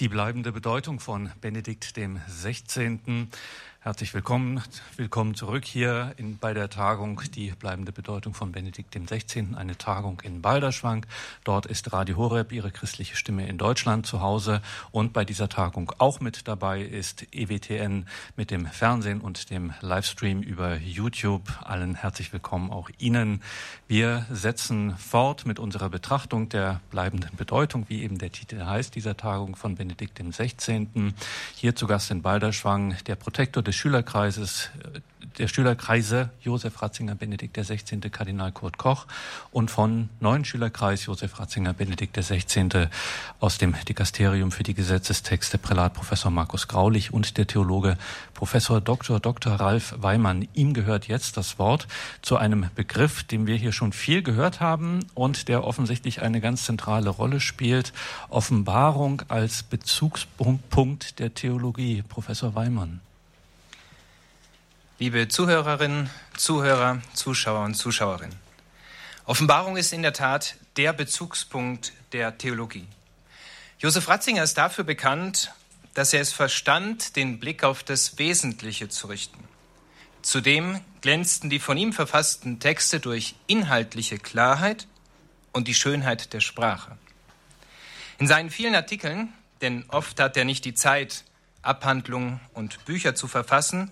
Die bleibende Bedeutung von Benedikt dem 16. Herzlich willkommen, willkommen zurück hier in, bei der Tagung Die bleibende Bedeutung von Benedikt dem 16. Eine Tagung in Balderschwang. Dort ist Radio Horeb, Ihre christliche Stimme in Deutschland zu Hause. Und bei dieser Tagung auch mit dabei ist EWTN mit dem Fernsehen und dem Livestream über YouTube. Allen herzlich willkommen, auch Ihnen. Wir setzen fort mit unserer Betrachtung der bleibenden Bedeutung, wie eben der Titel heißt, dieser Tagung von Benedikt dem 16. Hier zu Gast in Balderschwang der Protektor des Schülerkreises, der Schülerkreise Josef Ratzinger Benedikt 16. Kardinal Kurt Koch und von neuen Schülerkreis Josef Ratzinger Benedikt 16. aus dem Dikasterium für die Gesetzestexte Prälat Professor Markus Graulich und der Theologe Professor Dr. Dr. Ralf Weimann. Ihm gehört jetzt das Wort zu einem Begriff, den wir hier schon viel gehört haben und der offensichtlich eine ganz zentrale Rolle spielt. Offenbarung als Bezugspunkt der Theologie. Professor Weimann. Liebe Zuhörerinnen, Zuhörer, Zuschauer und Zuschauerinnen. Offenbarung ist in der Tat der Bezugspunkt der Theologie. Josef Ratzinger ist dafür bekannt, dass er es verstand, den Blick auf das Wesentliche zu richten. Zudem glänzten die von ihm verfassten Texte durch inhaltliche Klarheit und die Schönheit der Sprache. In seinen vielen Artikeln, denn oft hat er nicht die Zeit, Abhandlungen und Bücher zu verfassen,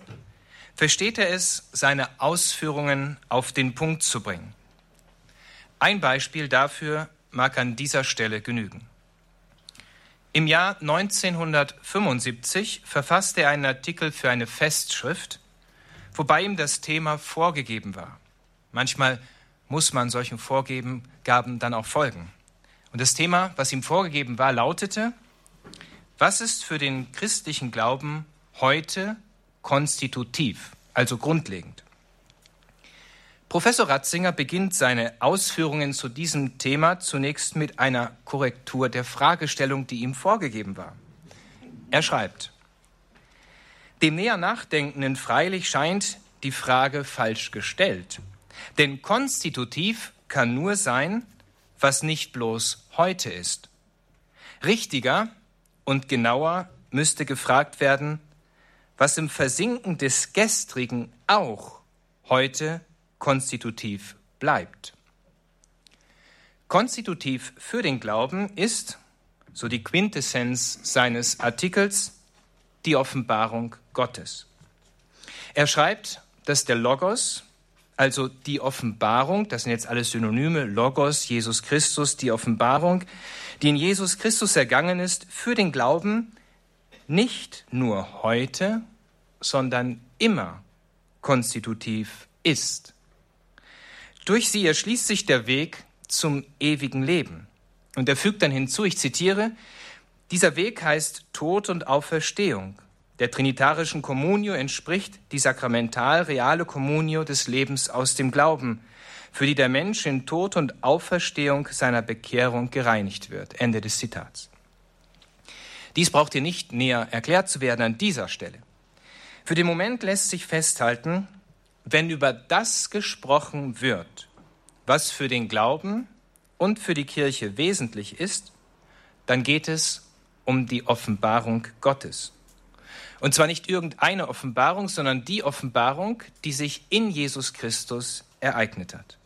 versteht er es, seine Ausführungen auf den Punkt zu bringen. Ein Beispiel dafür mag an dieser Stelle genügen. Im Jahr 1975 verfasste er einen Artikel für eine Festschrift, wobei ihm das Thema vorgegeben war. Manchmal muss man solchen Vorgaben dann auch folgen. Und das Thema, was ihm vorgegeben war, lautete, was ist für den christlichen Glauben heute konstitutiv, also grundlegend. Professor Ratzinger beginnt seine Ausführungen zu diesem Thema zunächst mit einer Korrektur der Fragestellung, die ihm vorgegeben war. Er schreibt, dem näher Nachdenkenden freilich scheint die Frage falsch gestellt. Denn konstitutiv kann nur sein, was nicht bloß heute ist. Richtiger und genauer müsste gefragt werden, was im Versinken des Gestrigen auch heute konstitutiv bleibt. Konstitutiv für den Glauben ist, so die Quintessenz seines Artikels, die Offenbarung Gottes. Er schreibt, dass der Logos, also die Offenbarung, das sind jetzt alles Synonyme, Logos, Jesus Christus, die Offenbarung, die in Jesus Christus ergangen ist, für den Glauben nicht nur heute, sondern immer konstitutiv ist. Durch sie erschließt sich der Weg zum ewigen Leben. Und er fügt dann hinzu, ich zitiere, dieser Weg heißt Tod und Auferstehung. Der trinitarischen Communio entspricht die sakramental reale Communio des Lebens aus dem Glauben, für die der Mensch in Tod und Auferstehung seiner Bekehrung gereinigt wird. Ende des Zitats. Dies braucht hier nicht näher erklärt zu werden an dieser Stelle. Für den Moment lässt sich festhalten, wenn über das gesprochen wird, was für den Glauben und für die Kirche wesentlich ist, dann geht es um die Offenbarung Gottes. Und zwar nicht irgendeine Offenbarung, sondern die Offenbarung, die sich in Jesus Christus ereignet hat.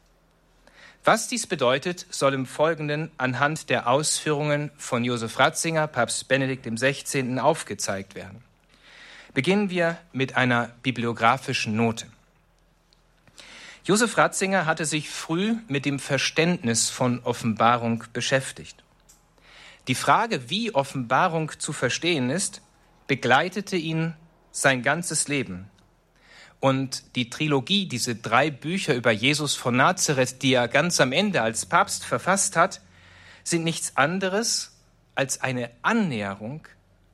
Was dies bedeutet, soll im Folgenden anhand der Ausführungen von Josef Ratzinger, Papst Benedikt XVI. aufgezeigt werden. Beginnen wir mit einer bibliografischen Note. Josef Ratzinger hatte sich früh mit dem Verständnis von Offenbarung beschäftigt. Die Frage, wie Offenbarung zu verstehen ist, begleitete ihn sein ganzes Leben. Und die Trilogie, diese drei Bücher über Jesus von Nazareth, die er ganz am Ende als Papst verfasst hat, sind nichts anderes als eine Annäherung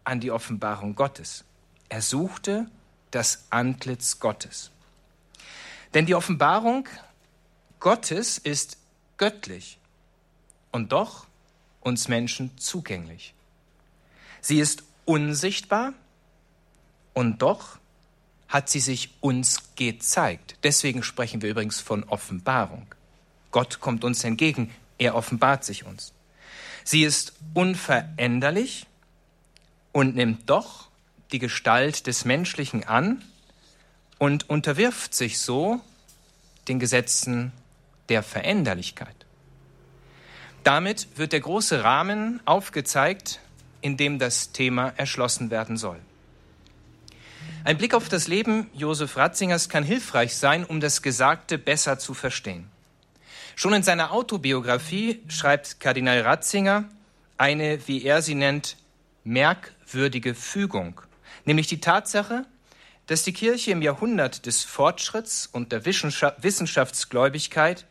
an die Offenbarung Gottes. Er suchte das Antlitz Gottes. Denn die Offenbarung Gottes ist göttlich und doch uns Menschen zugänglich. Sie ist unsichtbar und doch hat sie sich uns gezeigt. Deswegen sprechen wir übrigens von Offenbarung. Gott kommt uns entgegen, er offenbart sich uns. Sie ist unveränderlich, und nimmt doch die Gestalt des Menschlichen an und unterwirft sich so den Gesetzen der Veränderlichkeit. Damit wird der große Rahmen aufgezeigt, in dem das Thema erschlossen werden soll. Ein Blick auf das Leben Josef Ratzingers kann hilfreich sein, um das Gesagte besser zu verstehen. Schon in seiner Autobiografie schreibt Kardinal Ratzinger eine, wie er sie nennt, merkwürdige Fügung, nämlich die Tatsache, dass die Kirche im Jahrhundert des Fortschritts und der Wissenschaftsgläubigkeit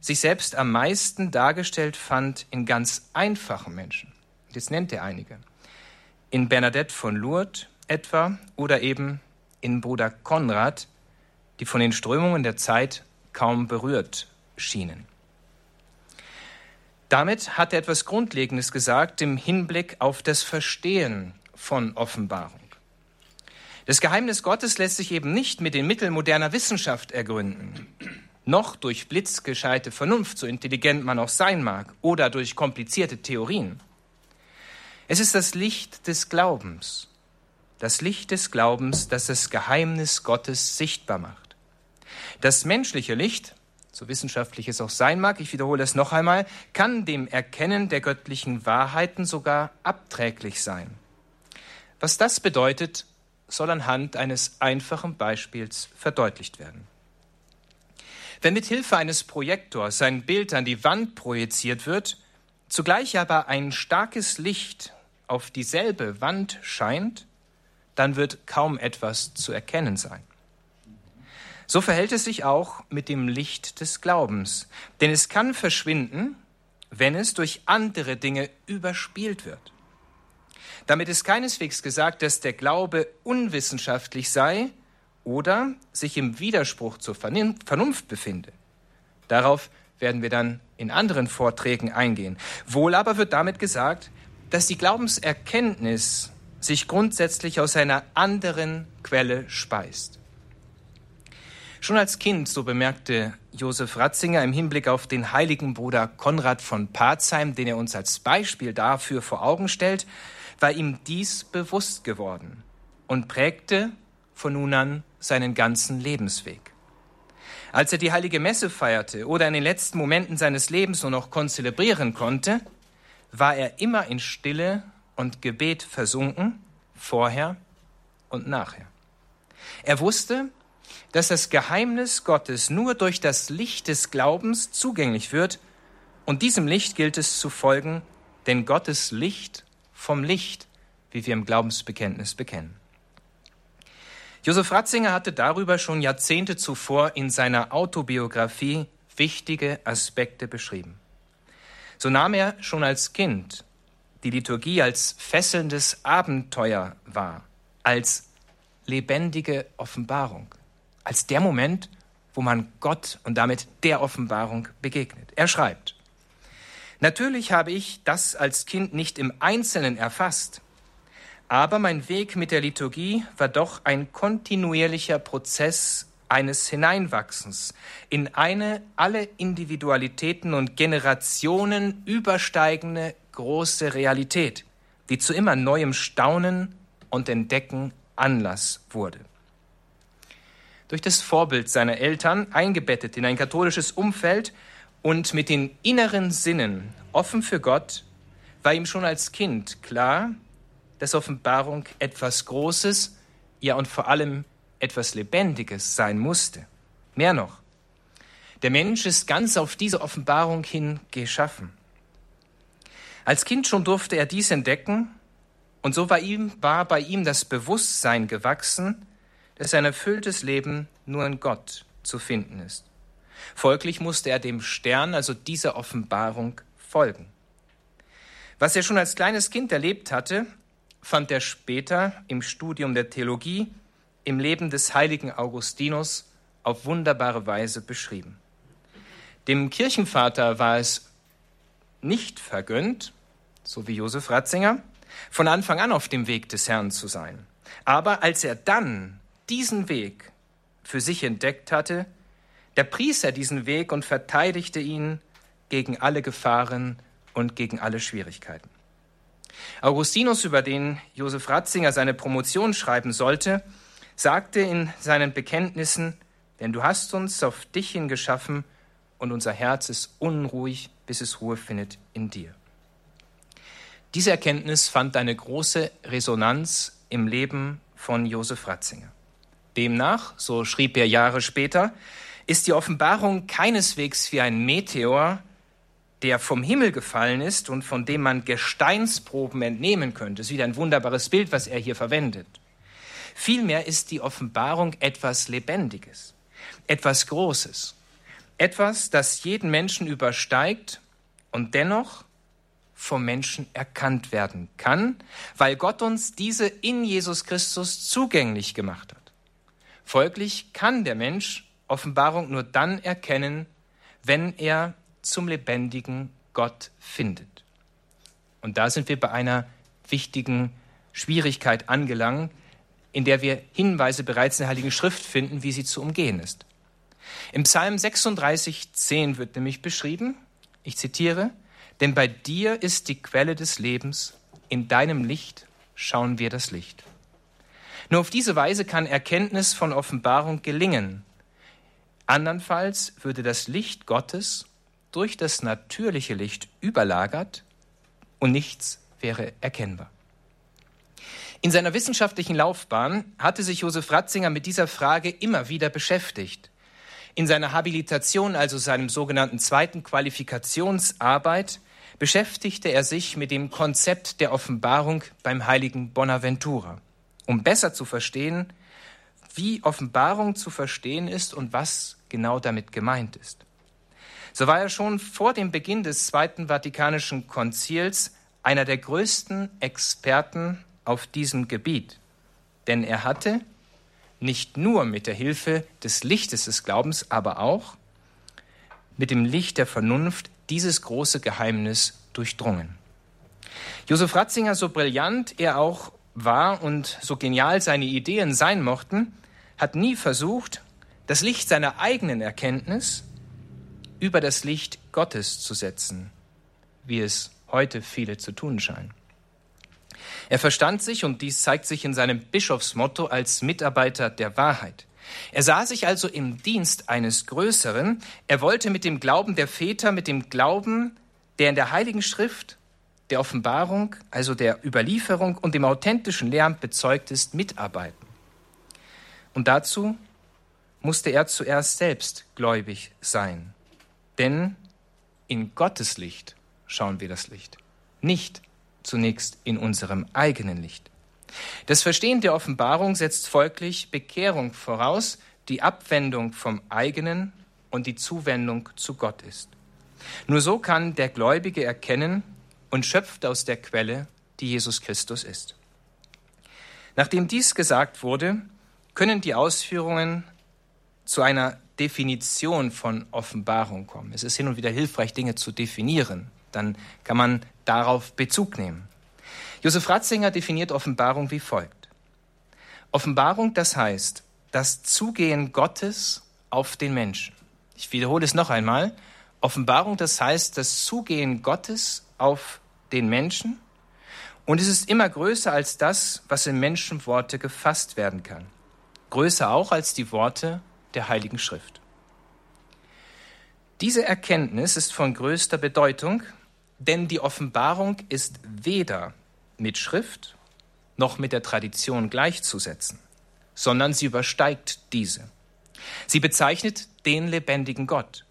sich selbst am meisten dargestellt fand in ganz einfachen Menschen. Jetzt nennt er einige. In Bernadette von Lourdes etwa oder eben in Bruder Konrad, die von den Strömungen der Zeit kaum berührt schienen. Damit hat er etwas Grundlegendes gesagt im Hinblick auf das Verstehen von Offenbarung. Das Geheimnis Gottes lässt sich eben nicht mit den Mitteln moderner Wissenschaft ergründen, noch durch blitzgescheite Vernunft, so intelligent man auch sein mag, oder durch komplizierte Theorien. Es ist das Licht des Glaubens, das Licht des Glaubens, das das Geheimnis Gottes sichtbar macht. Das menschliche Licht, so wissenschaftlich es auch sein mag, ich wiederhole es noch einmal, kann dem Erkennen der göttlichen Wahrheiten sogar abträglich sein. Was das bedeutet, soll anhand eines einfachen Beispiels verdeutlicht werden. Wenn mit Hilfe eines Projektors ein Bild an die Wand projiziert wird, zugleich aber ein starkes Licht auf dieselbe Wand scheint, dann wird kaum etwas zu erkennen sein. So verhält es sich auch mit dem Licht des Glaubens, denn es kann verschwinden, wenn es durch andere Dinge überspielt wird. Damit ist keineswegs gesagt, dass der Glaube unwissenschaftlich sei oder sich im Widerspruch zur Vernunft befinde. Darauf werden wir dann in anderen Vorträgen eingehen. Wohl aber wird damit gesagt, dass die Glaubenserkenntnis sich grundsätzlich aus einer anderen Quelle speist. Schon als Kind, so bemerkte Josef Ratzinger im Hinblick auf den heiligen Bruder Konrad von Parzheim, den er uns als Beispiel dafür vor Augen stellt, war ihm dies bewusst geworden und prägte von nun an seinen ganzen Lebensweg. Als er die heilige Messe feierte oder in den letzten Momenten seines Lebens nur noch konzelebrieren konnte, war er immer in Stille und Gebet versunken, vorher und nachher. Er wusste, dass das Geheimnis Gottes nur durch das Licht des Glaubens zugänglich wird, und diesem Licht gilt es zu folgen, denn Gottes Licht vom Licht, wie wir im Glaubensbekenntnis bekennen. Josef Ratzinger hatte darüber schon Jahrzehnte zuvor in seiner Autobiografie wichtige Aspekte beschrieben. So nahm er schon als Kind die Liturgie als fesselndes Abenteuer wahr, als lebendige Offenbarung, als der Moment, wo man Gott und damit der Offenbarung begegnet. Er schreibt, Natürlich habe ich das als Kind nicht im Einzelnen erfasst, aber mein Weg mit der Liturgie war doch ein kontinuierlicher Prozess eines Hineinwachsens in eine alle Individualitäten und Generationen übersteigende große Realität, die zu immer neuem Staunen und Entdecken Anlass wurde. Durch das Vorbild seiner Eltern, eingebettet in ein katholisches Umfeld und mit den inneren Sinnen offen für Gott, war ihm schon als Kind klar, dass Offenbarung etwas Großes, ja und vor allem etwas Lebendiges sein musste. Mehr noch, der Mensch ist ganz auf diese Offenbarung hin geschaffen. Als Kind schon durfte er dies entdecken, und so war, ihm, war bei ihm das Bewusstsein gewachsen, dass ein erfülltes Leben nur in Gott zu finden ist. Folglich musste er dem Stern, also dieser Offenbarung, folgen. Was er schon als kleines Kind erlebt hatte, fand er später im Studium der Theologie im Leben des heiligen Augustinus auf wunderbare Weise beschrieben. Dem Kirchenvater war es nicht vergönnt, so wie Josef Ratzinger, von Anfang an auf dem Weg des Herrn zu sein. Aber als er dann diesen Weg für sich entdeckt hatte, da pries er diesen Weg und verteidigte ihn gegen alle Gefahren und gegen alle Schwierigkeiten. Augustinus, über den Josef Ratzinger seine Promotion schreiben sollte, sagte in seinen Bekenntnissen, denn du hast uns auf dich hin geschaffen und unser Herz ist unruhig, bis es Ruhe findet in dir. Diese Erkenntnis fand eine große Resonanz im Leben von Josef Ratzinger. Demnach, so schrieb er Jahre später, ist die Offenbarung keineswegs wie ein Meteor, der vom Himmel gefallen ist und von dem man Gesteinsproben entnehmen könnte. Es ist wieder ein wunderbares Bild, was er hier verwendet. Vielmehr ist die Offenbarung etwas Lebendiges, etwas Großes, etwas, das jeden Menschen übersteigt und dennoch vom Menschen erkannt werden kann, weil Gott uns diese in Jesus Christus zugänglich gemacht hat. Folglich kann der Mensch Offenbarung nur dann erkennen, wenn er zum lebendigen Gott findet. Und da sind wir bei einer wichtigen Schwierigkeit angelangt, in der wir Hinweise bereits in der Heiligen Schrift finden, wie sie zu umgehen ist. Im Psalm 36, 10 wird nämlich beschrieben, ich zitiere, denn bei dir ist die Quelle des Lebens, in deinem Licht schauen wir das Licht. Nur auf diese Weise kann Erkenntnis von Offenbarung gelingen. Andernfalls würde das Licht Gottes durch das natürliche Licht überlagert und nichts wäre erkennbar. In seiner wissenschaftlichen Laufbahn hatte sich Josef Ratzinger mit dieser Frage immer wieder beschäftigt. In seiner Habilitation, also seinem sogenannten zweiten Qualifikationsarbeit, beschäftigte er sich mit dem Konzept der Offenbarung beim heiligen Bonaventura, um besser zu verstehen, wie Offenbarung zu verstehen ist und was genau damit gemeint ist. So war er schon vor dem Beginn des Zweiten Vatikanischen Konzils einer der größten Experten auf diesem Gebiet, denn er hatte nicht nur mit der Hilfe des Lichtes des Glaubens, aber auch mit dem Licht der Vernunft dieses große Geheimnis durchdrungen. Josef Ratzinger, so brillant er auch war und so genial seine Ideen sein mochten, hat nie versucht, das Licht seiner eigenen Erkenntnis über das Licht Gottes zu setzen, wie es heute viele zu tun scheinen. Er verstand sich, und dies zeigt sich in seinem Bischofsmotto, als Mitarbeiter der Wahrheit. Er sah sich also im Dienst eines Größeren. Er wollte mit dem Glauben der Väter, mit dem Glauben, der in der Heiligen Schrift, der Offenbarung, also der Überlieferung und dem authentischen Lehramt bezeugt ist, mitarbeiten. Und dazu musste er zuerst selbst gläubig sein. Denn in Gottes Licht schauen wir das Licht, nicht zunächst in unserem eigenen Licht. Das Verstehen der Offenbarung setzt folglich Bekehrung voraus, die Abwendung vom eigenen und die Zuwendung zu Gott ist. Nur so kann der Gläubige erkennen und schöpft aus der Quelle, die Jesus Christus ist. Nachdem dies gesagt wurde, können die Ausführungen zu einer Definition von Offenbarung kommen. Es ist hin und wieder hilfreich, Dinge zu definieren. Dann kann man darauf Bezug nehmen. Josef Ratzinger definiert Offenbarung wie folgt. Offenbarung, das heißt, das Zugehen Gottes auf den Menschen. Ich wiederhole es noch einmal. Offenbarung, das heißt, das Zugehen Gottes auf den Menschen. Und es ist immer größer als das, was in Menschenworte gefasst werden kann. Größer auch als die Worte der Heiligen Schrift. Diese Erkenntnis ist von größter Bedeutung, denn die Offenbarung ist weder mit Schrift noch mit der Tradition gleichzusetzen, sondern sie übersteigt diese. Sie bezeichnet den lebendigen Gott.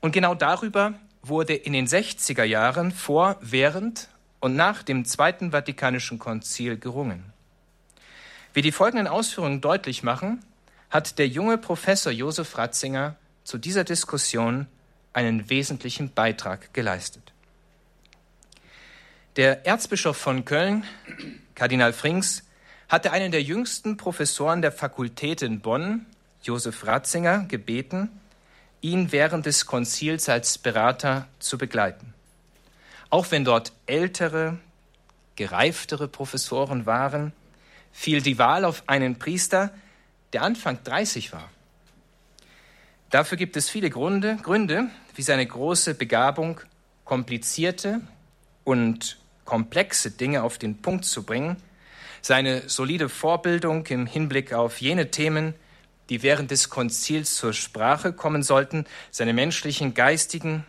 Und genau darüber wurde in den 60er Jahren vor, während und nach dem Zweiten Vatikanischen Konzil gerungen. Wie die folgenden Ausführungen deutlich machen, hat der junge Professor Josef Ratzinger zu dieser Diskussion einen wesentlichen Beitrag geleistet. Der Erzbischof von Köln, Kardinal Frings, hatte einen der jüngsten Professoren der Fakultät in Bonn, Josef Ratzinger, gebeten, ihn während des Konzils als Berater zu begleiten. Auch wenn dort ältere, gereiftere Professoren waren, fiel die Wahl auf einen Priester, der Anfang 30 war. Dafür gibt es viele Gründe, Gründe wie seine große Begabung, komplizierte und komplexe Dinge auf den Punkt zu bringen, seine solide Vorbildung im Hinblick auf jene Themen, die während des Konzils zur Sprache kommen sollten, seine menschlichen, geistigen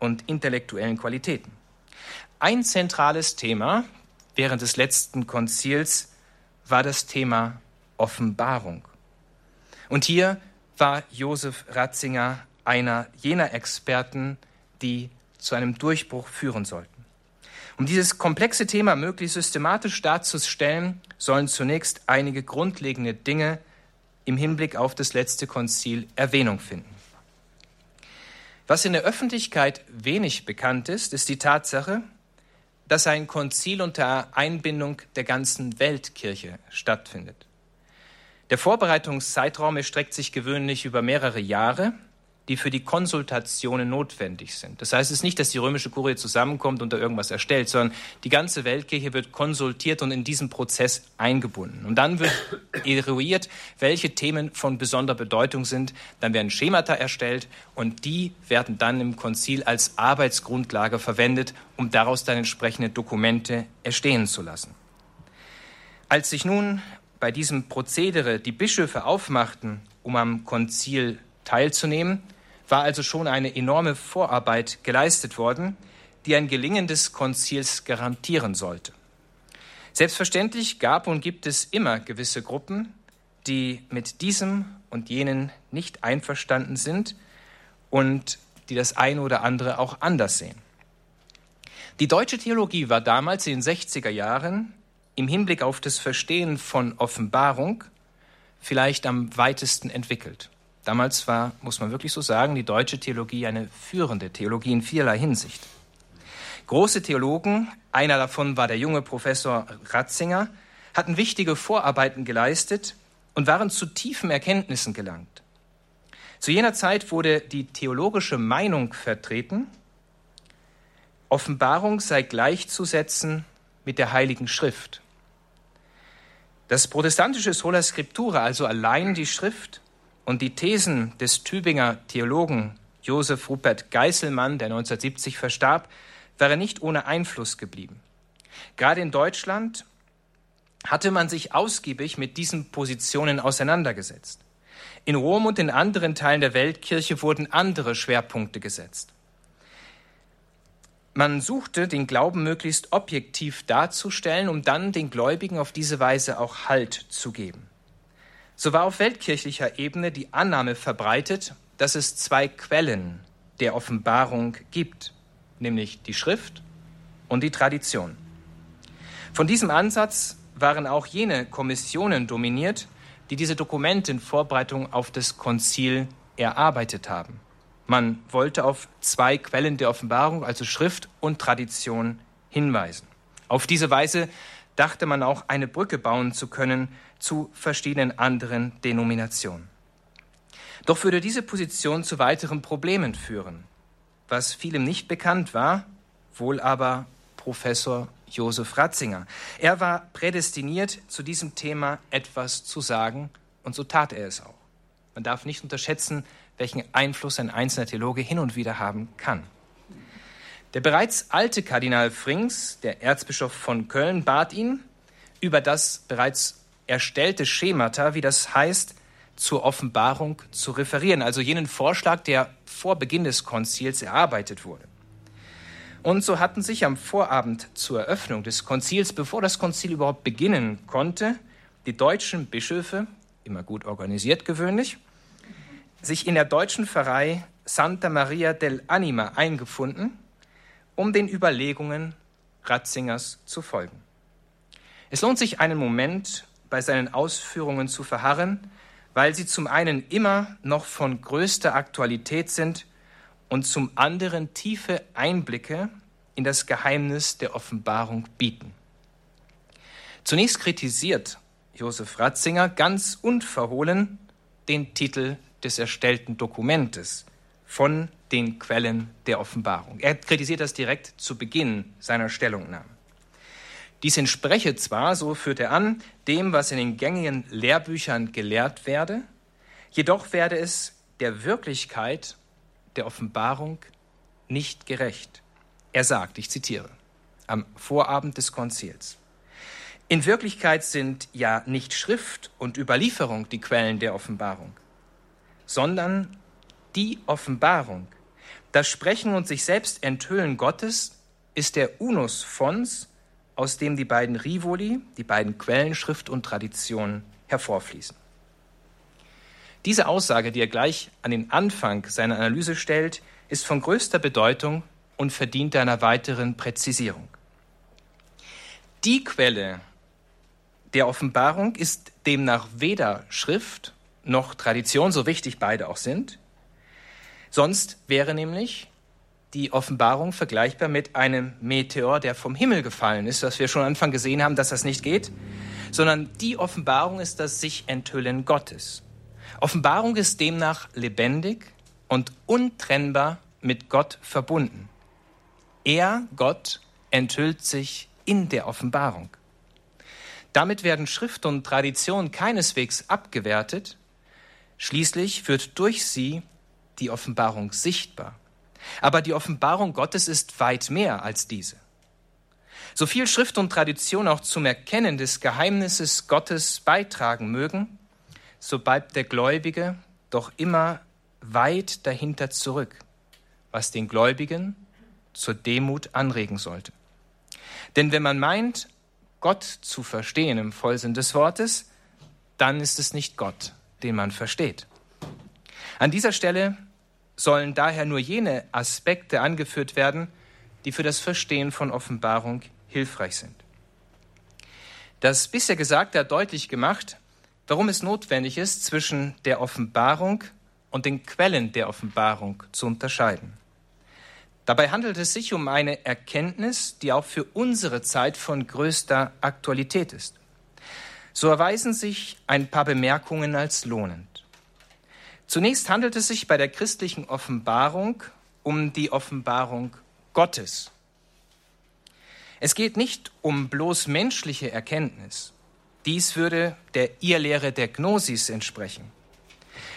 und intellektuellen Qualitäten. Ein zentrales Thema während des letzten Konzils war das Thema Offenbarung. Und hier war Josef Ratzinger einer jener Experten, die zu einem Durchbruch führen sollten. Um dieses komplexe Thema möglichst systematisch darzustellen, sollen zunächst einige grundlegende Dinge im Hinblick auf das letzte Konzil Erwähnung finden. Was in der Öffentlichkeit wenig bekannt ist, ist die Tatsache, dass ein Konzil unter Einbindung der ganzen Weltkirche stattfindet. Der Vorbereitungszeitraum erstreckt sich gewöhnlich über mehrere Jahre die für die Konsultationen notwendig sind. Das heißt es ist nicht, dass die römische Kurie zusammenkommt und da irgendwas erstellt, sondern die ganze Weltkirche wird konsultiert und in diesen Prozess eingebunden. Und dann wird eruiert, welche Themen von besonderer Bedeutung sind. Dann werden Schemata erstellt und die werden dann im Konzil als Arbeitsgrundlage verwendet, um daraus dann entsprechende Dokumente erstehen zu lassen. Als sich nun bei diesem Prozedere die Bischöfe aufmachten, um am Konzil teilzunehmen, war also schon eine enorme Vorarbeit geleistet worden, die ein Gelingen des Konzils garantieren sollte. Selbstverständlich gab und gibt es immer gewisse Gruppen, die mit diesem und jenen nicht einverstanden sind und die das eine oder andere auch anders sehen. Die deutsche Theologie war damals in den 60er Jahren im Hinblick auf das Verstehen von Offenbarung vielleicht am weitesten entwickelt. Damals war, muss man wirklich so sagen, die deutsche Theologie eine führende Theologie in vielerlei Hinsicht. Große Theologen, einer davon war der junge Professor Ratzinger, hatten wichtige Vorarbeiten geleistet und waren zu tiefen Erkenntnissen gelangt. Zu jener Zeit wurde die theologische Meinung vertreten, Offenbarung sei gleichzusetzen mit der Heiligen Schrift. Das protestantische Sola Scriptura, also allein die Schrift, und die Thesen des Tübinger Theologen Josef Rupert Geißelmann, der 1970 verstarb, wären nicht ohne Einfluss geblieben. Gerade in Deutschland hatte man sich ausgiebig mit diesen Positionen auseinandergesetzt. In Rom und in anderen Teilen der Weltkirche wurden andere Schwerpunkte gesetzt. Man suchte, den Glauben möglichst objektiv darzustellen, um dann den Gläubigen auf diese Weise auch Halt zu geben. So war auf weltkirchlicher Ebene die Annahme verbreitet, dass es zwei Quellen der Offenbarung gibt, nämlich die Schrift und die Tradition. Von diesem Ansatz waren auch jene Kommissionen dominiert, die diese Dokumente in Vorbereitung auf das Konzil erarbeitet haben. Man wollte auf zwei Quellen der Offenbarung, also Schrift und Tradition, hinweisen. Auf diese Weise dachte man auch eine Brücke bauen zu können zu verschiedenen anderen Denominationen. Doch würde diese Position zu weiteren Problemen führen. Was vielem nicht bekannt war, wohl aber Professor Josef Ratzinger. Er war prädestiniert, zu diesem Thema etwas zu sagen, und so tat er es auch. Man darf nicht unterschätzen, welchen Einfluss ein einzelner Theologe hin und wieder haben kann. Der bereits alte Kardinal Frings, der Erzbischof von Köln, bat ihn, über das bereits erstellte Schemata, wie das heißt, zur Offenbarung zu referieren, also jenen Vorschlag, der vor Beginn des Konzils erarbeitet wurde. Und so hatten sich am Vorabend zur Eröffnung des Konzils, bevor das Konzil überhaupt beginnen konnte, die deutschen Bischöfe, immer gut organisiert gewöhnlich, sich in der deutschen Pfarrei Santa Maria del Anima eingefunden um den Überlegungen Ratzingers zu folgen. Es lohnt sich einen Moment bei seinen Ausführungen zu verharren, weil sie zum einen immer noch von größter Aktualität sind und zum anderen tiefe Einblicke in das Geheimnis der Offenbarung bieten. Zunächst kritisiert Josef Ratzinger ganz unverhohlen den Titel des erstellten Dokumentes von den Quellen der Offenbarung. Er kritisiert das direkt zu Beginn seiner Stellungnahme. Dies entspreche zwar, so führt er an, dem, was in den gängigen Lehrbüchern gelehrt werde, jedoch werde es der Wirklichkeit der Offenbarung nicht gerecht. Er sagt, ich zitiere, am Vorabend des Konzils. In Wirklichkeit sind ja nicht Schrift und Überlieferung die Quellen der Offenbarung, sondern die Offenbarung. Das Sprechen und sich selbst enthüllen Gottes ist der Unus fons, aus dem die beiden Rivoli, die beiden Quellen Schrift und Tradition hervorfließen. Diese Aussage, die er gleich an den Anfang seiner Analyse stellt, ist von größter Bedeutung und verdient einer weiteren Präzisierung. Die Quelle der Offenbarung ist demnach weder Schrift noch Tradition, so wichtig beide auch sind. Sonst wäre nämlich die Offenbarung vergleichbar mit einem Meteor, der vom Himmel gefallen ist, was wir schon am Anfang gesehen haben, dass das nicht geht, sondern die Offenbarung ist das sich enthüllen Gottes. Offenbarung ist demnach lebendig und untrennbar mit Gott verbunden. Er, Gott, enthüllt sich in der Offenbarung. Damit werden Schrift und Tradition keineswegs abgewertet, schließlich wird durch sie die Offenbarung sichtbar. Aber die Offenbarung Gottes ist weit mehr als diese. So viel Schrift und Tradition auch zum Erkennen des Geheimnisses Gottes beitragen mögen, so bleibt der Gläubige doch immer weit dahinter zurück, was den Gläubigen zur Demut anregen sollte. Denn wenn man meint, Gott zu verstehen im Vollsinn des Wortes, dann ist es nicht Gott, den man versteht. An dieser Stelle sollen daher nur jene Aspekte angeführt werden, die für das Verstehen von Offenbarung hilfreich sind. Das bisher Gesagte hat deutlich gemacht, warum es notwendig ist, zwischen der Offenbarung und den Quellen der Offenbarung zu unterscheiden. Dabei handelt es sich um eine Erkenntnis, die auch für unsere Zeit von größter Aktualität ist. So erweisen sich ein paar Bemerkungen als lohnend. Zunächst handelt es sich bei der christlichen Offenbarung um die Offenbarung Gottes. Es geht nicht um bloß menschliche Erkenntnis. Dies würde der Irrlehre der Gnosis entsprechen.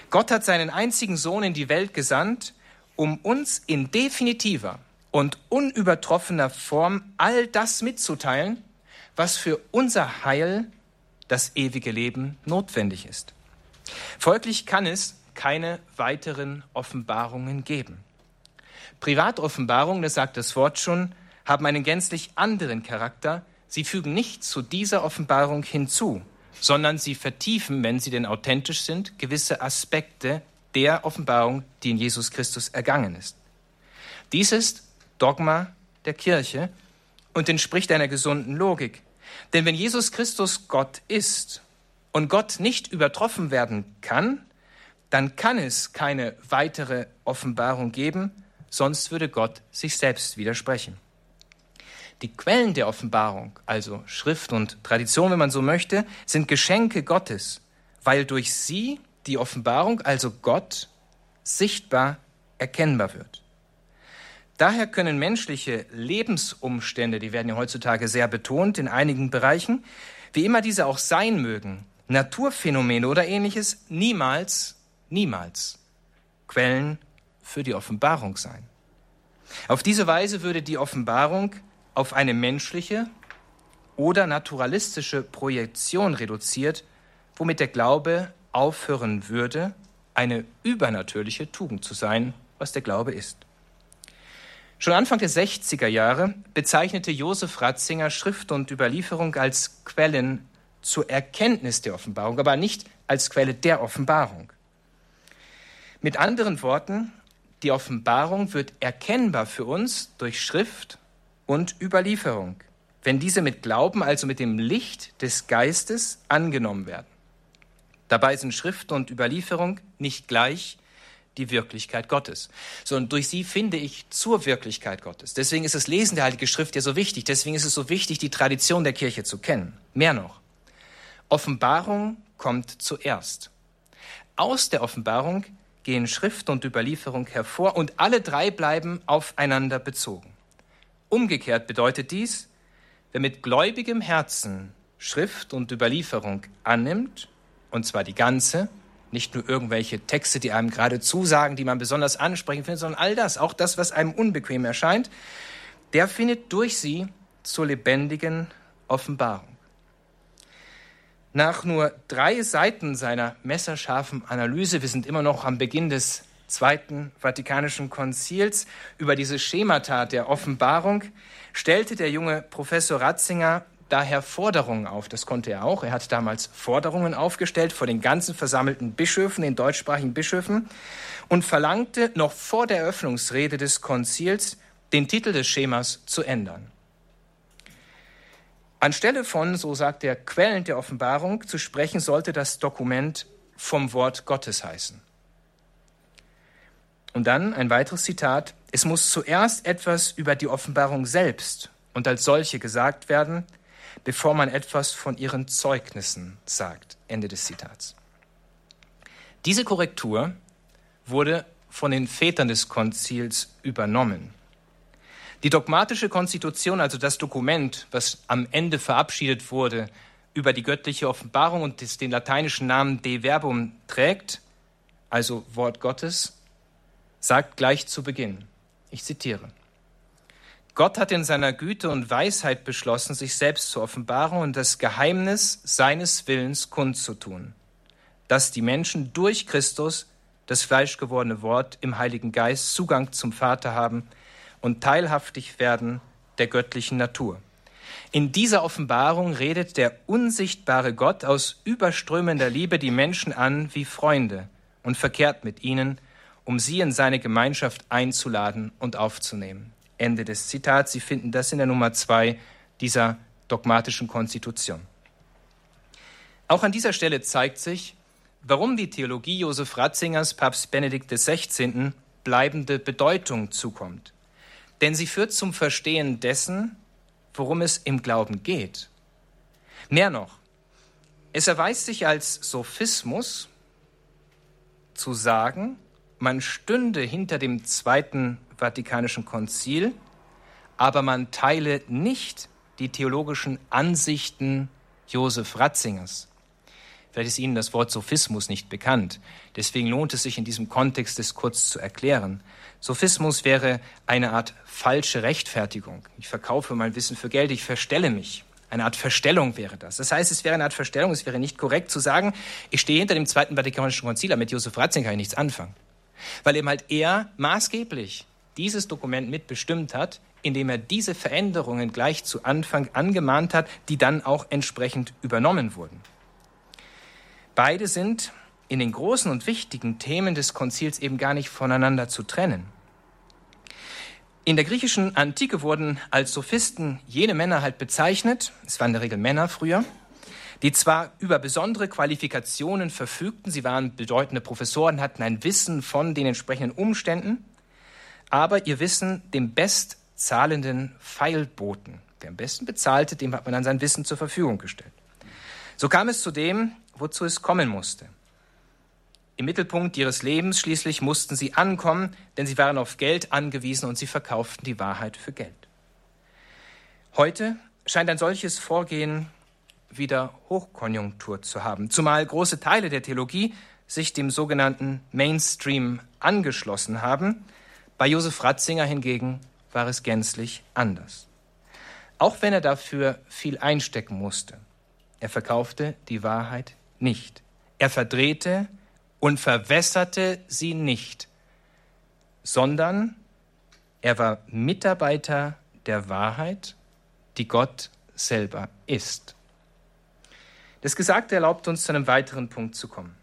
Gott hat seinen einzigen Sohn in die Welt gesandt, um uns in definitiver und unübertroffener Form all das mitzuteilen, was für unser Heil, das ewige Leben, notwendig ist. Folglich kann es keine weiteren Offenbarungen geben. Privatoffenbarungen, das sagt das Wort schon, haben einen gänzlich anderen Charakter. Sie fügen nicht zu dieser Offenbarung hinzu, sondern sie vertiefen, wenn sie denn authentisch sind, gewisse Aspekte der Offenbarung, die in Jesus Christus ergangen ist. Dies ist Dogma der Kirche und entspricht einer gesunden Logik. Denn wenn Jesus Christus Gott ist und Gott nicht übertroffen werden kann, dann kann es keine weitere Offenbarung geben, sonst würde Gott sich selbst widersprechen. Die Quellen der Offenbarung, also Schrift und Tradition, wenn man so möchte, sind Geschenke Gottes, weil durch sie die Offenbarung, also Gott, sichtbar erkennbar wird. Daher können menschliche Lebensumstände, die werden ja heutzutage sehr betont in einigen Bereichen, wie immer diese auch sein mögen, Naturphänomene oder ähnliches, niemals, niemals Quellen für die Offenbarung sein. Auf diese Weise würde die Offenbarung auf eine menschliche oder naturalistische Projektion reduziert, womit der Glaube aufhören würde, eine übernatürliche Tugend zu sein, was der Glaube ist. Schon Anfang der 60er Jahre bezeichnete Josef Ratzinger Schrift und Überlieferung als Quellen zur Erkenntnis der Offenbarung, aber nicht als Quelle der Offenbarung. Mit anderen Worten, die Offenbarung wird erkennbar für uns durch Schrift und Überlieferung, wenn diese mit Glauben, also mit dem Licht des Geistes angenommen werden. Dabei sind Schrift und Überlieferung nicht gleich die Wirklichkeit Gottes, sondern durch sie finde ich zur Wirklichkeit Gottes. Deswegen ist das Lesen der Heiligen Schrift ja so wichtig. Deswegen ist es so wichtig, die Tradition der Kirche zu kennen. Mehr noch. Offenbarung kommt zuerst. Aus der Offenbarung gehen Schrift und Überlieferung hervor und alle drei bleiben aufeinander bezogen. Umgekehrt bedeutet dies, wer mit gläubigem Herzen Schrift und Überlieferung annimmt und zwar die ganze, nicht nur irgendwelche Texte, die einem gerade zusagen, die man besonders ansprechend findet, sondern all das, auch das, was einem unbequem erscheint, der findet durch sie zur lebendigen Offenbarung. Nach nur drei Seiten seiner messerscharfen Analyse, wir sind immer noch am Beginn des Zweiten Vatikanischen Konzils, über diese Schemata der Offenbarung, stellte der junge Professor Ratzinger daher Forderungen auf. Das konnte er auch. Er hat damals Forderungen aufgestellt vor den ganzen versammelten Bischöfen, den deutschsprachigen Bischöfen, und verlangte noch vor der Eröffnungsrede des Konzils, den Titel des Schemas zu ändern. Anstelle von, so sagt er, Quellen der Offenbarung zu sprechen, sollte das Dokument vom Wort Gottes heißen. Und dann ein weiteres Zitat. Es muss zuerst etwas über die Offenbarung selbst und als solche gesagt werden, bevor man etwas von ihren Zeugnissen sagt. Ende des Zitats. Diese Korrektur wurde von den Vätern des Konzils übernommen. Die dogmatische Konstitution, also das Dokument, was am Ende verabschiedet wurde, über die göttliche Offenbarung und den lateinischen Namen De Verbum trägt, also Wort Gottes, sagt gleich zu Beginn, ich zitiere, Gott hat in seiner Güte und Weisheit beschlossen, sich selbst zu offenbaren und das Geheimnis seines Willens kundzutun, dass die Menschen durch Christus, das fleischgewordene Wort, im Heiligen Geist Zugang zum Vater haben und teilhaftig werden der göttlichen Natur. In dieser Offenbarung redet der unsichtbare Gott aus überströmender Liebe die Menschen an wie Freunde und verkehrt mit ihnen, um sie in seine Gemeinschaft einzuladen und aufzunehmen. Ende des Zitats. Sie finden das in der Nummer zwei dieser dogmatischen Konstitution. Auch an dieser Stelle zeigt sich, warum die Theologie Josef Ratzingers Papst Benedikt XVI. bleibende Bedeutung zukommt. Denn sie führt zum Verstehen dessen, worum es im Glauben geht. Mehr noch, es erweist sich als Sophismus zu sagen, man stünde hinter dem Zweiten Vatikanischen Konzil, aber man teile nicht die theologischen Ansichten Josef Ratzingers. Vielleicht ist Ihnen das Wort Sophismus nicht bekannt. Deswegen lohnt es sich in diesem Kontext, es kurz zu erklären. Sophismus wäre eine Art falsche Rechtfertigung. Ich verkaufe mein Wissen für Geld, ich verstelle mich. Eine Art Verstellung wäre das. Das heißt, es wäre eine Art Verstellung, es wäre nicht korrekt zu sagen, ich stehe hinter dem Zweiten Vatikanischen Konzil, aber mit Josef Ratzinger kann ich nichts anfangen. Weil eben halt er maßgeblich dieses Dokument mitbestimmt hat, indem er diese Veränderungen gleich zu Anfang angemahnt hat, die dann auch entsprechend übernommen wurden. Beide sind in den großen und wichtigen Themen des Konzils eben gar nicht voneinander zu trennen. In der griechischen Antike wurden als Sophisten jene Männer halt bezeichnet, es waren in der Regel Männer früher, die zwar über besondere Qualifikationen verfügten, sie waren bedeutende Professoren, hatten ein Wissen von den entsprechenden Umständen, aber ihr Wissen dem bestzahlenden Feilboten, der am besten bezahlte, dem hat man dann sein Wissen zur Verfügung gestellt. So kam es zu dem, wozu es kommen musste. Im Mittelpunkt ihres Lebens schließlich mussten sie ankommen, denn sie waren auf Geld angewiesen und sie verkauften die Wahrheit für Geld. Heute scheint ein solches Vorgehen wieder Hochkonjunktur zu haben, zumal große Teile der Theologie sich dem sogenannten Mainstream angeschlossen haben. Bei Josef Ratzinger hingegen war es gänzlich anders. Auch wenn er dafür viel einstecken musste. Er verkaufte die Wahrheit nicht. Er verdrehte und verwässerte sie nicht, sondern er war Mitarbeiter der Wahrheit, die Gott selber ist. Das Gesagte erlaubt uns zu einem weiteren Punkt zu kommen.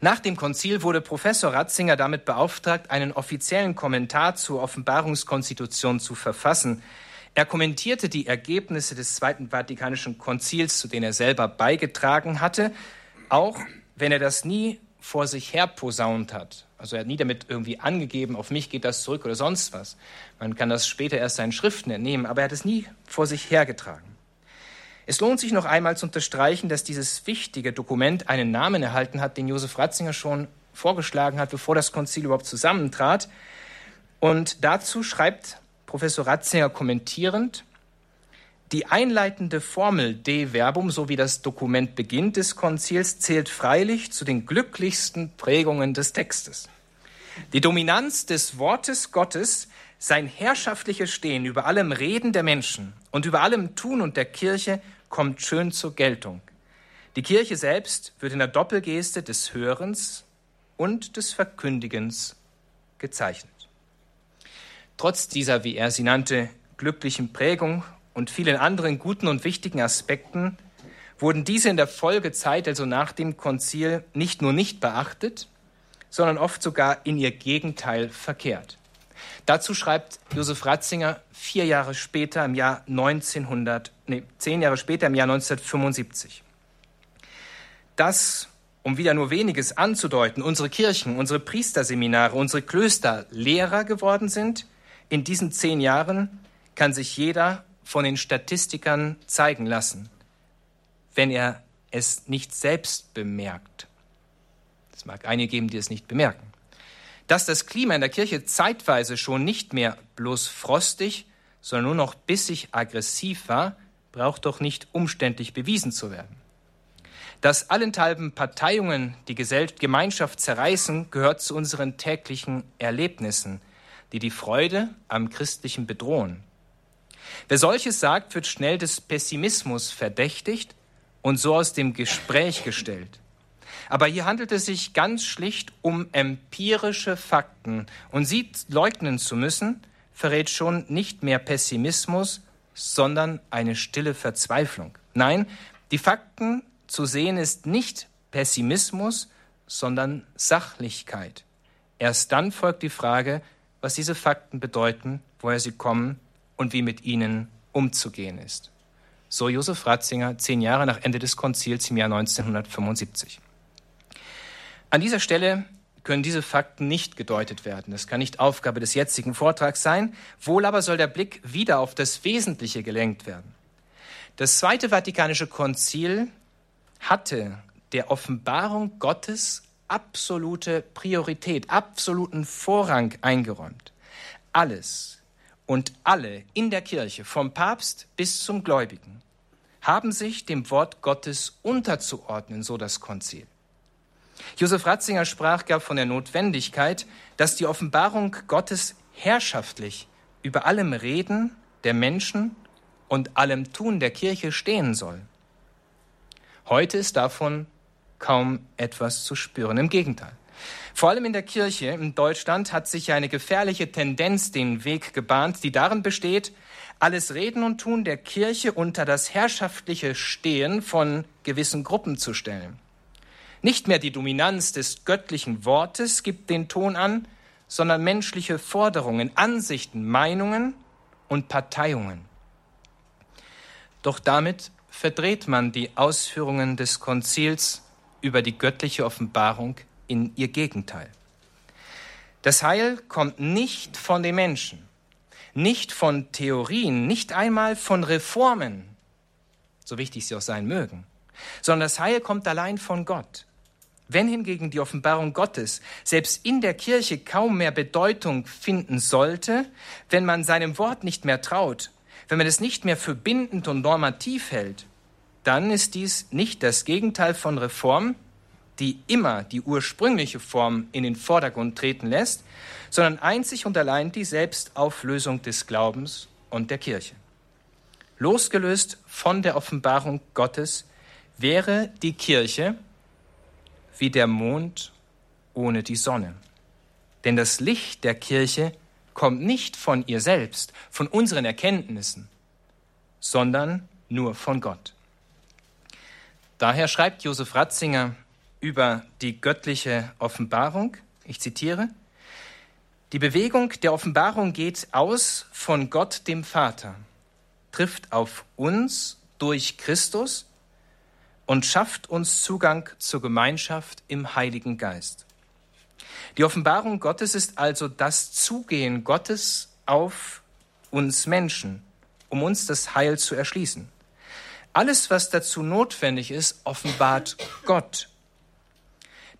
Nach dem Konzil wurde Professor Ratzinger damit beauftragt, einen offiziellen Kommentar zur Offenbarungskonstitution zu verfassen. Er kommentierte die Ergebnisse des Zweiten Vatikanischen Konzils, zu denen er selber beigetragen hatte, auch wenn er das nie vor sich her posaunt hat. Also er hat nie damit irgendwie angegeben, auf mich geht das zurück oder sonst was. Man kann das später erst seinen Schriften entnehmen, aber er hat es nie vor sich hergetragen. Es lohnt sich noch einmal zu unterstreichen, dass dieses wichtige Dokument einen Namen erhalten hat, den Josef Ratzinger schon vorgeschlagen hat, bevor das Konzil überhaupt zusammentrat. Und dazu schreibt Professor Ratzinger kommentierend, die einleitende Formel De Verbum, so wie das Dokument beginnt des Konzils, zählt freilich zu den glücklichsten Prägungen des Textes. Die Dominanz des Wortes Gottes Sein herrschaftliches Stehen über allem Reden der Menschen und über allem Tun und der Kirche kommt schön zur Geltung. Die Kirche selbst wird in der Doppelgeste des Hörens und des Verkündigens gezeichnet. Trotz dieser, wie er sie nannte, glücklichen Prägung und vielen anderen guten und wichtigen Aspekten wurden diese in der Folgezeit, also nach dem Konzil, nicht nur nicht beachtet, sondern oft sogar in ihr Gegenteil verkehrt. Dazu schreibt Josef Ratzinger vier Jahre später im Jahr 1900, nee, zehn Jahre später im Jahr 1975. Dass, um wieder nur weniges anzudeuten, unsere Kirchen, unsere Priesterseminare, unsere Klöster Lehrer geworden sind, in diesen zehn Jahren kann sich jeder von den Statistikern zeigen lassen, wenn er es nicht selbst bemerkt. Es mag einige geben, die es nicht bemerken. Dass das Klima in der Kirche zeitweise schon nicht mehr bloß frostig, sondern nur noch bissig aggressiv war, braucht doch nicht umständlich bewiesen zu werden. Dass allenthalben Parteiungen die Gemeinschaft zerreißen, gehört zu unseren täglichen Erlebnissen, die die Freude am Christlichen bedrohen. Wer solches sagt, wird schnell des Pessimismus verdächtigt und so aus dem Gespräch gestellt. Aber hier handelt es sich ganz schlicht um empirische Fakten und sie leugnen zu müssen, verrät schon nicht mehr Pessimismus, sondern eine stille Verzweiflung. Nein, die Fakten zu sehen ist nicht Pessimismus, sondern Sachlichkeit. Erst dann folgt die Frage, was diese Fakten bedeuten, woher sie kommen und wie mit ihnen umzugehen ist. So Josef Ratzinger zehn Jahre nach Ende des Konzils im Jahr 1975. An dieser Stelle können diese Fakten nicht gedeutet werden. Das kann nicht Aufgabe des jetzigen Vortrags sein. Wohl aber soll der Blick wieder auf das Wesentliche gelenkt werden. Das Zweite Vatikanische Konzil hatte der Offenbarung Gottes absolute Priorität, absoluten Vorrang eingeräumt. Alles und alle in der Kirche, vom Papst bis zum Gläubigen, haben sich dem Wort Gottes unterzuordnen, so das Konzil. Josef Ratzinger sprach gar von der Notwendigkeit, dass die Offenbarung Gottes herrschaftlich über allem Reden der Menschen und allem Tun der Kirche stehen soll. Heute ist davon kaum etwas zu spüren. Im Gegenteil. Vor allem in der Kirche in Deutschland hat sich eine gefährliche Tendenz den Weg gebahnt, die darin besteht, alles Reden und Tun der Kirche unter das herrschaftliche Stehen von gewissen Gruppen zu stellen. Nicht mehr die Dominanz des göttlichen Wortes gibt den Ton an, sondern menschliche Forderungen, Ansichten, Meinungen und Parteiungen. Doch damit verdreht man die Ausführungen des Konzils über die göttliche Offenbarung in ihr Gegenteil. Das Heil kommt nicht von den Menschen, nicht von Theorien, nicht einmal von Reformen, so wichtig sie auch sein mögen, sondern das Heil kommt allein von Gott. Wenn hingegen die Offenbarung Gottes selbst in der Kirche kaum mehr Bedeutung finden sollte, wenn man seinem Wort nicht mehr traut, wenn man es nicht mehr für bindend und normativ hält, dann ist dies nicht das Gegenteil von Reform, die immer die ursprüngliche Form in den Vordergrund treten lässt, sondern einzig und allein die Selbstauflösung des Glaubens und der Kirche. Losgelöst von der Offenbarung Gottes wäre die Kirche wie der Mond ohne die Sonne. Denn das Licht der Kirche kommt nicht von ihr selbst, von unseren Erkenntnissen, sondern nur von Gott. Daher schreibt Josef Ratzinger über die göttliche Offenbarung, ich zitiere, die Bewegung der Offenbarung geht aus von Gott dem Vater, trifft auf uns durch Christus und schafft uns Zugang zur Gemeinschaft im Heiligen Geist. Die Offenbarung Gottes ist also das Zugehen Gottes auf uns Menschen, um uns das Heil zu erschließen. Alles, was dazu notwendig ist, offenbart Gott.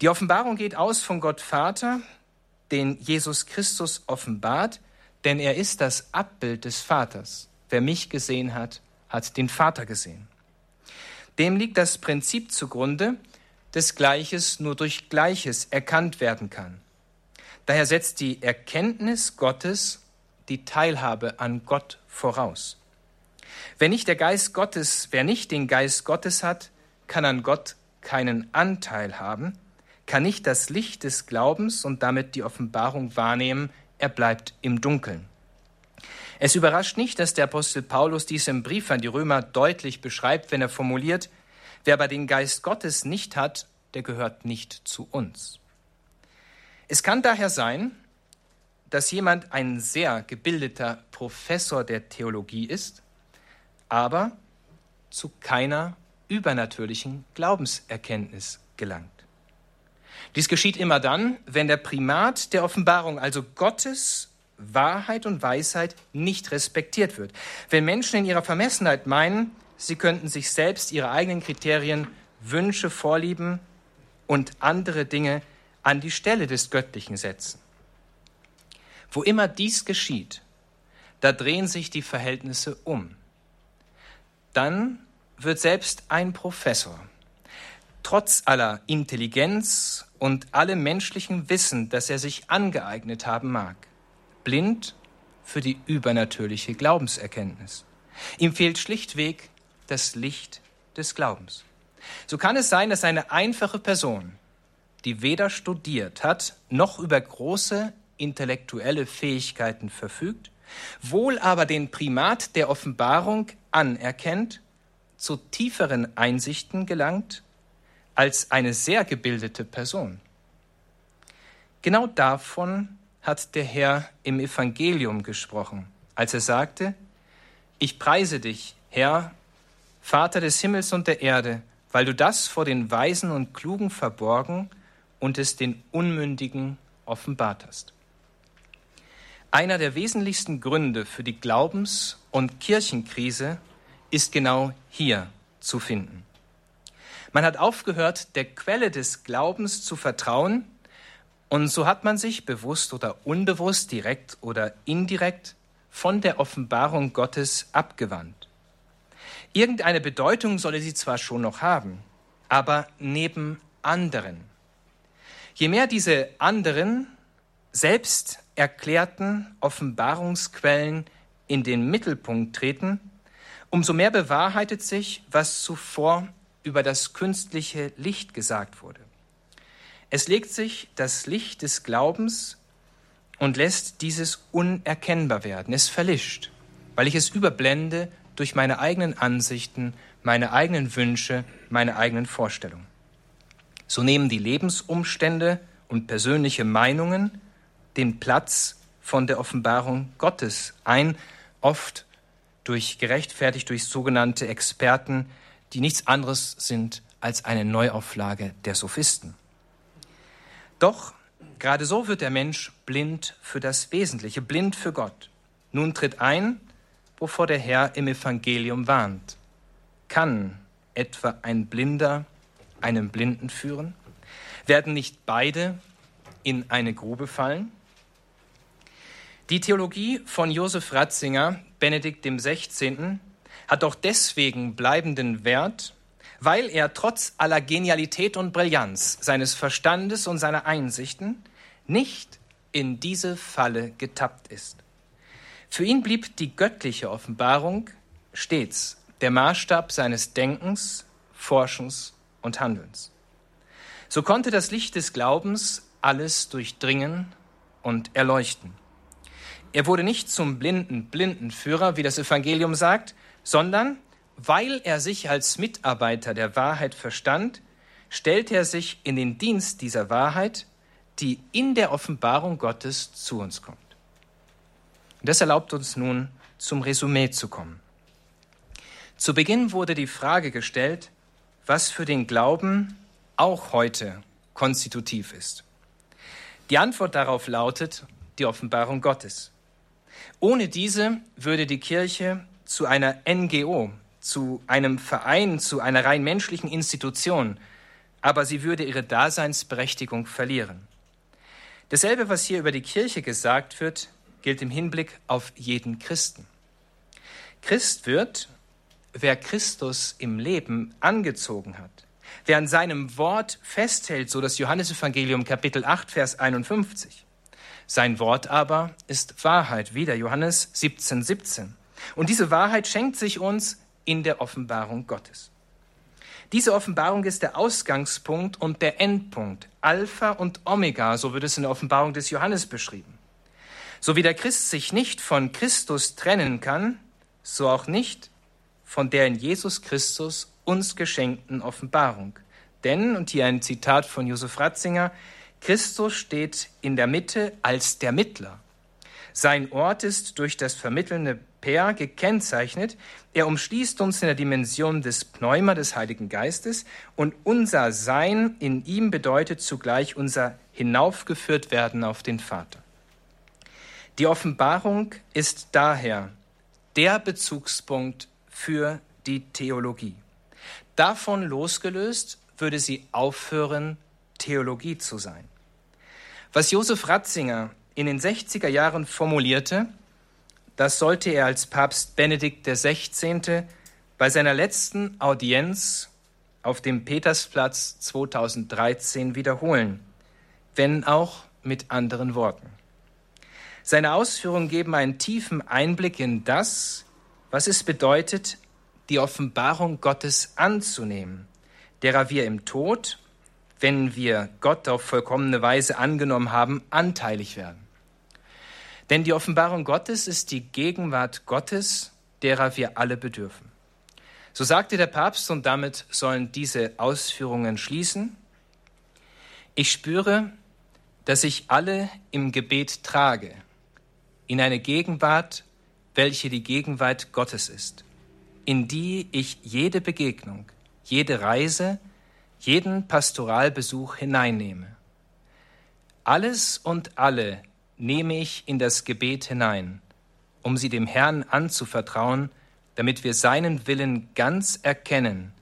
Die Offenbarung geht aus von Gott Vater, den Jesus Christus offenbart, denn er ist das Abbild des Vaters. Wer mich gesehen hat, hat den Vater gesehen. Dem liegt das Prinzip zugrunde, dass Gleiches nur durch Gleiches erkannt werden kann. Daher setzt die Erkenntnis Gottes die Teilhabe an Gott voraus. Wenn nicht der Geist Gottes, wer nicht den Geist Gottes hat, kann an Gott keinen Anteil haben, kann nicht das Licht des Glaubens und damit die Offenbarung wahrnehmen, er bleibt im Dunkeln. Es überrascht nicht, dass der Apostel Paulus dies im Brief an die Römer deutlich beschreibt, wenn er formuliert, wer aber den Geist Gottes nicht hat, der gehört nicht zu uns. Es kann daher sein, dass jemand ein sehr gebildeter Professor der Theologie ist, aber zu keiner übernatürlichen Glaubenserkenntnis gelangt. Dies geschieht immer dann, wenn der Primat der Offenbarung, also Gottes Wahrheit und Weisheit, nicht respektiert wird. Wenn Menschen in ihrer Vermessenheit meinen, sie könnten sich selbst ihre eigenen Kriterien, Wünsche, Vorlieben und andere Dinge an die Stelle des Göttlichen setzen. Wo immer dies geschieht, da drehen sich die Verhältnisse um. Dann wird selbst ein Professor, trotz aller Intelligenz und allem menschlichen Wissen, das er sich angeeignet haben mag, blind für die übernatürliche Glaubenserkenntnis. Ihm fehlt schlichtweg das Licht des Glaubens. So kann es sein, dass eine einfache Person, die weder studiert hat, noch über große intellektuelle Fähigkeiten verfügt, wohl aber den Primat der Offenbarung anerkennt, zu tieferen Einsichten gelangt als eine sehr gebildete Person. Genau davon hat der Herr im Evangelium gesprochen, als er sagte, ich preise dich, Herr, Vater des Himmels und der Erde, weil du das vor den Weisen und Klugen verborgen und es den Unmündigen offenbart hast. Einer der wesentlichsten Gründe für die Glaubens- und Kirchenkrise ist genau hier zu finden. Man hat aufgehört, der Quelle des Glaubens zu vertrauen, und so hat man sich bewusst oder unbewusst, direkt oder indirekt von der Offenbarung Gottes abgewandt. Irgendeine Bedeutung solle sie zwar schon noch haben, aber neben anderen. Je mehr diese anderen selbst erklärten Offenbarungsquellen in den Mittelpunkt treten, umso mehr bewahrheitet sich, was zuvor über das künstliche Licht gesagt wurde. Es legt sich das Licht des Glaubens und lässt dieses unerkennbar werden. Es verlischt, weil ich es überblende durch meine eigenen Ansichten, meine eigenen Wünsche, meine eigenen Vorstellungen. So nehmen die Lebensumstände und persönliche Meinungen den Platz von der Offenbarung Gottes ein, oft durch gerechtfertigt durch sogenannte Experten, die nichts anderes sind als eine Neuauflage der Sophisten. Doch gerade so wird der Mensch blind für das Wesentliche, blind für Gott. Nun tritt ein, wovor der Herr im Evangelium warnt. Kann etwa ein Blinder einen Blinden führen? Werden nicht beide in eine Grube fallen? Die Theologie von Josef Ratzinger, Benedikt XVI., hat auch deswegen bleibenden Wert, weil er trotz aller Genialität und Brillanz seines Verstandes und seiner Einsichten nicht in diese Falle getappt ist. Für ihn blieb die göttliche Offenbarung stets der Maßstab seines Denkens, Forschens und Handelns. So konnte das Licht des Glaubens alles durchdringen und erleuchten. Er wurde nicht zum blinden Blindenführer, wie das Evangelium sagt, sondern weil er sich als Mitarbeiter der Wahrheit verstand, stellt er sich in den Dienst dieser Wahrheit, die in der Offenbarung Gottes zu uns kommt. Das erlaubt uns nun zum Resümee zu kommen. Zu Beginn wurde die Frage gestellt, was für den Glauben auch heute konstitutiv ist. Die Antwort darauf lautet die Offenbarung Gottes. Ohne diese würde die Kirche zu einer NGO, zu einem Verein, zu einer rein menschlichen Institution, aber sie würde ihre Daseinsberechtigung verlieren. Dasselbe, was hier über die Kirche gesagt wird, gilt im Hinblick auf jeden Christen. Christ wird, wer Christus im Leben angezogen hat, wer an seinem Wort festhält, so das Johannesevangelium Kapitel 8, Vers 51. Sein Wort aber ist Wahrheit, wieder Johannes 17, 17. Und diese Wahrheit schenkt sich uns in der Offenbarung Gottes. Diese Offenbarung ist der Ausgangspunkt und der Endpunkt, Alpha und Omega, so wird es in der Offenbarung des Johannes beschrieben. So wie der Christ sich nicht von Christus trennen kann, so auch nicht von der in Jesus Christus uns geschenkten Offenbarung. Denn, und hier ein Zitat von Josef Ratzinger, Christus steht in der Mitte als der Mittler. Sein Ort ist durch das vermittelnde Per gekennzeichnet. Er umschließt uns in der Dimension des Pneuma des Heiligen Geistes und unser Sein in ihm bedeutet zugleich unser hinaufgeführt werden auf den Vater. Die Offenbarung ist daher der Bezugspunkt für die Theologie. Davon losgelöst würde sie aufhören, Theologie zu sein. Was Josef Ratzinger in den 60er Jahren formulierte, das sollte er als Papst Benedikt XVI. bei seiner letzten Audienz auf dem Petersplatz 2013 wiederholen, wenn auch mit anderen Worten. Seine Ausführungen geben einen tiefen Einblick in das, was es bedeutet, die Offenbarung Gottes anzunehmen, derer wir im Tod, wenn wir Gott auf vollkommene Weise angenommen haben, anteilig werden. Denn die Offenbarung Gottes ist die Gegenwart Gottes, derer wir alle bedürfen. So sagte der Papst, und damit sollen diese Ausführungen schließen, ich spüre, dass ich alle im Gebet trage, in eine Gegenwart, welche die Gegenwart Gottes ist, in die ich jede Begegnung, jede Reise, jeden Pastoralbesuch hineinnehme. Alles und alle nehme ich in das Gebet hinein, um sie dem Herrn anzuvertrauen, damit wir seinen Willen ganz erkennen,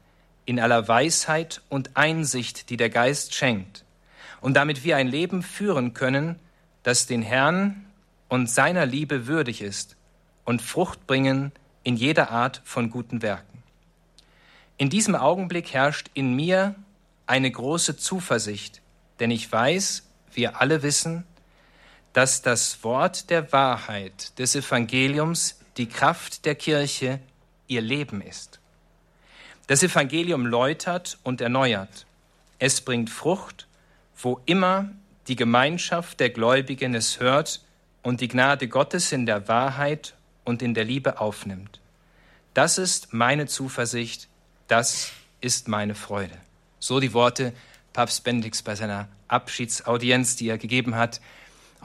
in aller Weisheit und Einsicht, die der Geist schenkt, und damit wir ein Leben führen können, das den Herrn und seiner Liebe würdig ist und Frucht bringen in jeder Art von guten Werken. In diesem Augenblick herrscht in mir eine große Zuversicht, denn ich weiß, wir alle wissen, dass das Wort der Wahrheit des Evangeliums die Kraft der Kirche ihr Leben ist. Das Evangelium läutert und erneuert. Es bringt Frucht, wo immer die Gemeinschaft der Gläubigen es hört und die Gnade Gottes in der Wahrheit und in der Liebe aufnimmt. Das ist meine Zuversicht, das ist meine Freude. So die Worte Papst Benedikts bei seiner Abschiedsaudienz, die er gegeben hat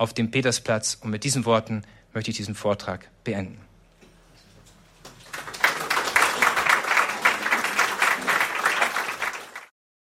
auf dem Petersplatz. Und mit diesen Worten möchte ich diesen Vortrag beenden.